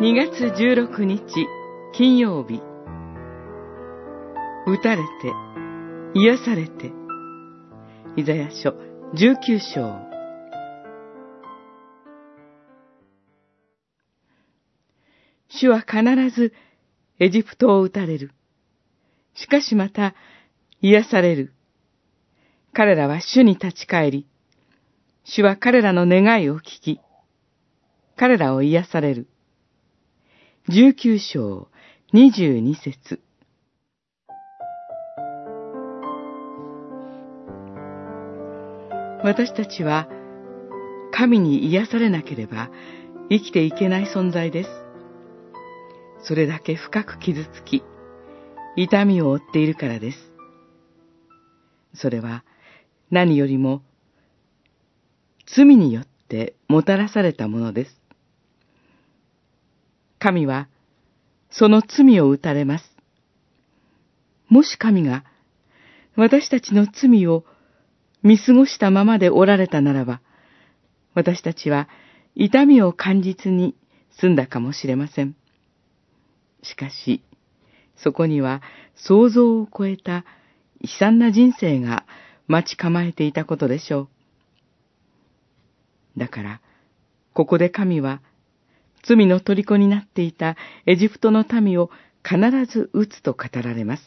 2月16日金曜日打たれて癒されてイザヤ書19章主は必ずエジプトを打たれる。しかしまた癒される。彼らは主に立ち返り、主は彼らの願いを聞き、彼らを癒される。19章22節私たちは神に癒されなければ生きていけない存在です。それだけ深く傷つき、痛みを負っているからです。それは何よりも罪によってもたらされたものです。神はその罪を打たれます。もし神が私たちの罪を見過ごしたままでおられたならば、私たちは痛みを感じずに済んだかもしれません。しかし、そこには想像を超えた悲惨な人生が待ち構えていたことでしょう。だから、ここで神は、罪の虜になっていたエジプトの民を必ず撃つと語られます。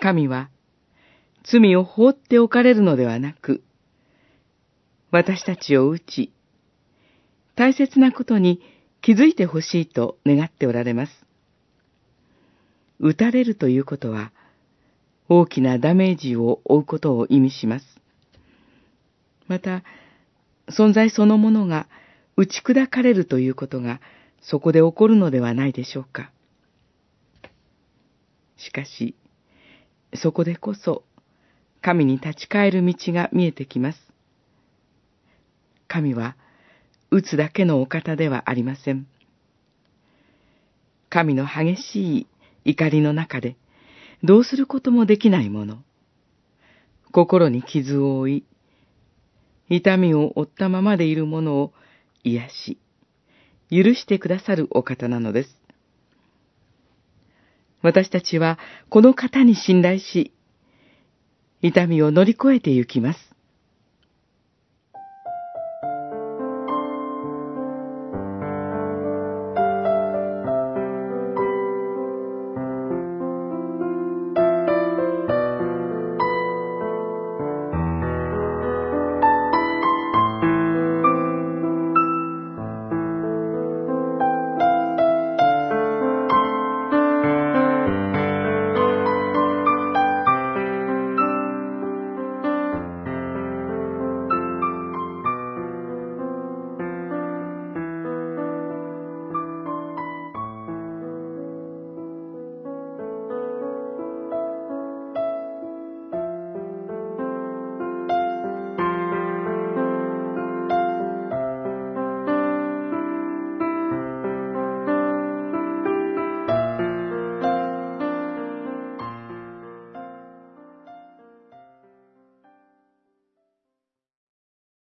神は、罪を放っておかれるのではなく、私たちを撃ち、大切なことに気づいてほしいと願っておられます。撃たれるということは、大きなダメージを負うことを意味します。また、存在そのものが打ち砕かれるということがそこで起こるのではないでしょうか。しかし、そこでこそ、神に立ち返る道が見えてきます。神は、打つだけのお方ではありません。神の激しい怒りの中で、どうすることもできないもの。心に傷を負い、痛みを負ったままでいるものを癒し、許してくださるお方なのです。私たちはこの方に信頼し、痛みを乗り越えてゆきます。